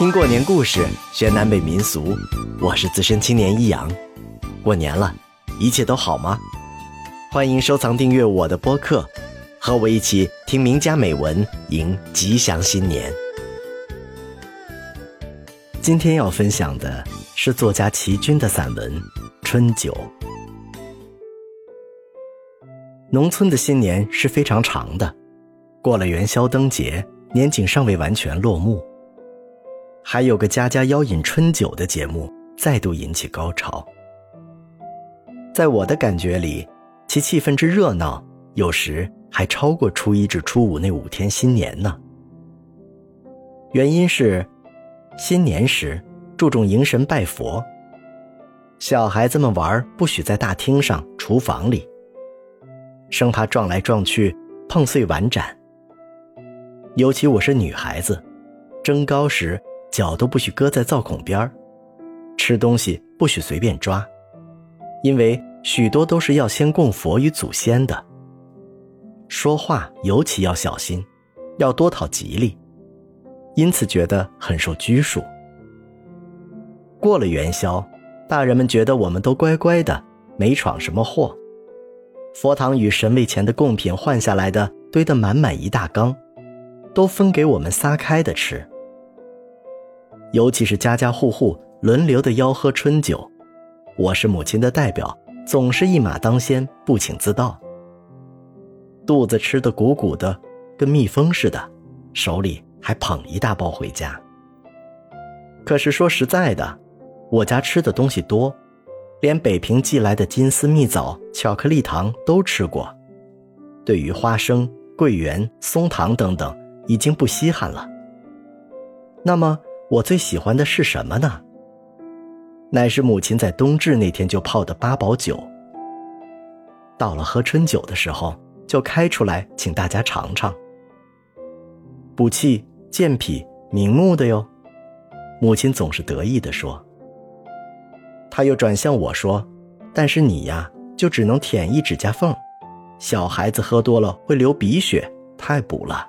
听过年故事，学南北民俗。我是资深青年一阳。过年了，一切都好吗？欢迎收藏订阅我的播客，和我一起听名家美文，迎吉祥新年。今天要分享的是作家齐君的散文《春酒》。农村的新年是非常长的，过了元宵灯节，年景尚未完全落幕。还有个家家邀饮春酒的节目，再度引起高潮。在我的感觉里，其气氛之热闹，有时还超过初一至初五那五天新年呢。原因是，新年时注重迎神拜佛，小孩子们玩不许在大厅上、厨房里，生怕撞来撞去碰碎碗盏。尤其我是女孩子，蒸糕时。脚都不许搁在灶孔边儿，吃东西不许随便抓，因为许多都是要先供佛与祖先的。说话尤其要小心，要多讨吉利，因此觉得很受拘束。过了元宵，大人们觉得我们都乖乖的，没闯什么祸。佛堂与神位前的贡品换下来的堆得满满一大缸，都分给我们撒开的吃。尤其是家家户户轮流的吆喝春酒，我是母亲的代表，总是一马当先，不请自到。肚子吃得鼓鼓的，跟蜜蜂似的，手里还捧一大包回家。可是说实在的，我家吃的东西多，连北平寄来的金丝蜜枣、巧克力糖都吃过，对于花生、桂圆、松糖等等，已经不稀罕了。那么。我最喜欢的是什么呢？乃是母亲在冬至那天就泡的八宝酒。到了喝春酒的时候，就开出来请大家尝尝。补气健脾明目的哟，母亲总是得意地说。他又转向我说：“但是你呀，就只能舔一指甲缝，小孩子喝多了会流鼻血，太补了。”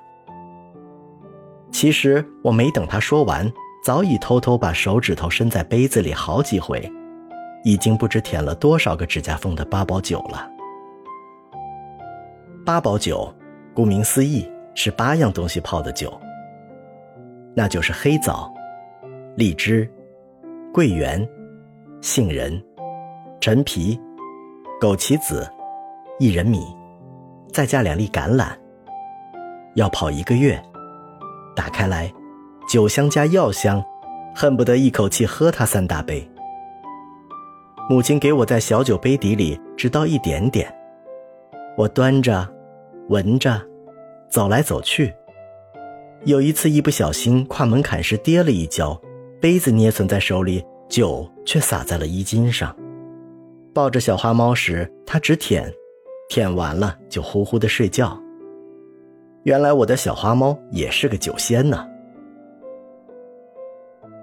其实我没等他说完。早已偷偷把手指头伸在杯子里好几回，已经不知舔了多少个指甲缝的八宝酒了。八宝酒，顾名思义是八样东西泡的酒，那就是黑枣、荔枝、桂圆、杏仁、陈皮、枸杞子、薏仁米，再加两粒橄榄，要泡一个月。打开来。酒香加药香，恨不得一口气喝它三大杯。母亲给我在小酒杯底里只倒一点点，我端着，闻着，走来走去。有一次一不小心跨门槛时跌了一跤，杯子捏存在手里，酒却洒在了衣襟上。抱着小花猫时，它只舔，舔完了就呼呼的睡觉。原来我的小花猫也是个酒仙呢。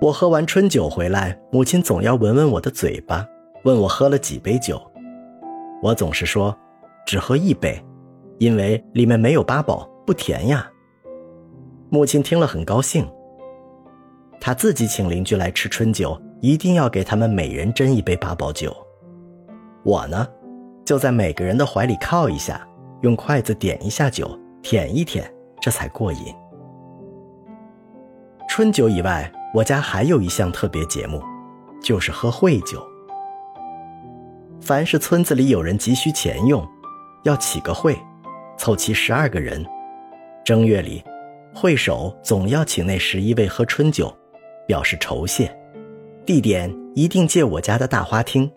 我喝完春酒回来，母亲总要闻闻我的嘴巴，问我喝了几杯酒。我总是说，只喝一杯，因为里面没有八宝，不甜呀。母亲听了很高兴。她自己请邻居来吃春酒，一定要给他们每人斟一杯八宝酒。我呢，就在每个人的怀里靠一下，用筷子点一下酒，舔一舔，这才过瘾。春酒以外。我家还有一项特别节目，就是喝会酒。凡是村子里有人急需钱用，要起个会，凑齐十二个人，正月里，会首总要请那十一位喝春酒，表示酬谢。地点一定借我家的大花厅。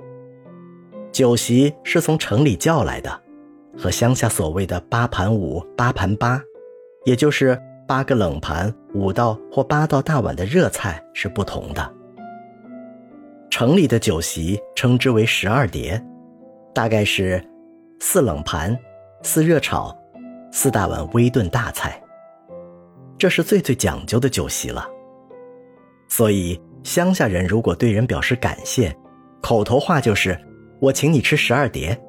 酒席是从城里叫来的，和乡下所谓的八盘五、八盘八，也就是。八个冷盘、五道或八道大碗的热菜是不同的。城里的酒席称之为十二碟，大概是四冷盘、四热炒、四大碗微炖大菜。这是最最讲究的酒席了。所以乡下人如果对人表示感谢，口头话就是“我请你吃十二碟”。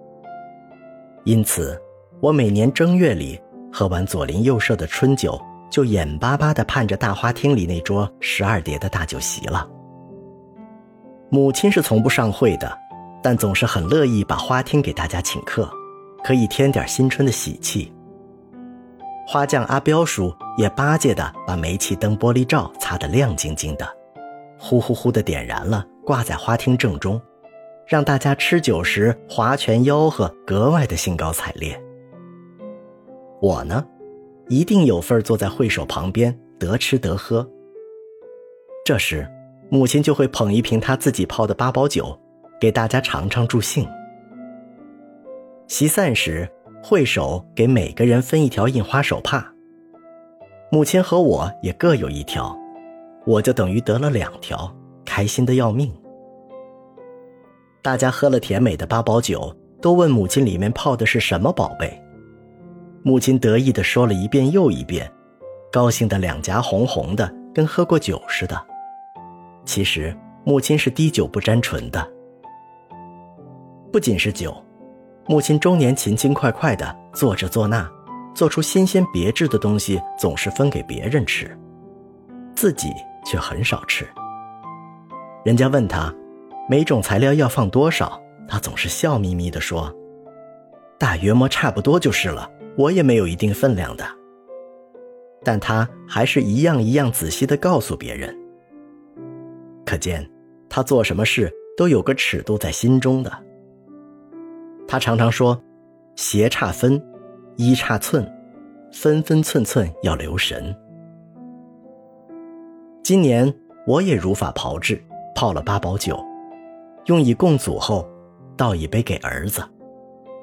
因此，我每年正月里喝完左邻右舍的春酒。就眼巴巴地盼着大花厅里那桌十二碟的大酒席了。母亲是从不上会的，但总是很乐意把花厅给大家请客，可以添点新春的喜气。花匠阿彪叔也巴结地把煤气灯玻璃罩擦得亮晶晶的，呼呼呼地点燃了，挂在花厅正中，让大家吃酒时划拳吆喝，格外的兴高采烈。我呢，一定有份坐在会手旁边，得吃得喝。这时。母亲就会捧一瓶她自己泡的八宝酒，给大家尝尝助兴。席散时，会手给每个人分一条印花手帕。母亲和我也各有一条，我就等于得了两条，开心的要命。大家喝了甜美的八宝酒，都问母亲里面泡的是什么宝贝。母亲得意的说了一遍又一遍，高兴的两颊红红的，跟喝过酒似的。其实，母亲是滴酒不沾唇的。不仅是酒，母亲中年勤勤快快的做着做那，做出新鲜别致的东西，总是分给别人吃，自己却很少吃。人家问他，每种材料要放多少，他总是笑眯眯的说：“大约摸差不多就是了，我也没有一定分量的。”但他还是一样一样仔细的告诉别人。可见，他做什么事都有个尺度在心中的。他常常说：“斜差分，一差寸，分分寸寸要留神。”今年我也如法炮制，泡了八宝酒，用以供祖后，倒一杯给儿子，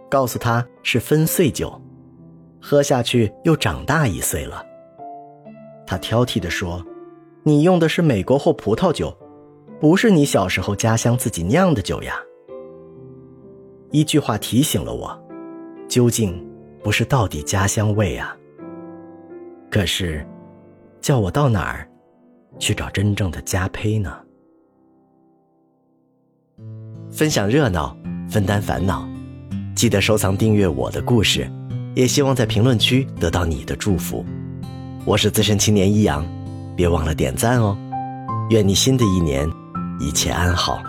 告诉他是分岁酒，喝下去又长大一岁了。他挑剔地说：“你用的是美国或葡萄酒。”不是你小时候家乡自己酿的酒呀。一句话提醒了我，究竟不是到底家乡味啊。可是，叫我到哪儿去找真正的家胚呢？分享热闹，分担烦恼，记得收藏订阅我的故事，也希望在评论区得到你的祝福。我是资深青年一阳，别忘了点赞哦。愿你新的一年。一切安好。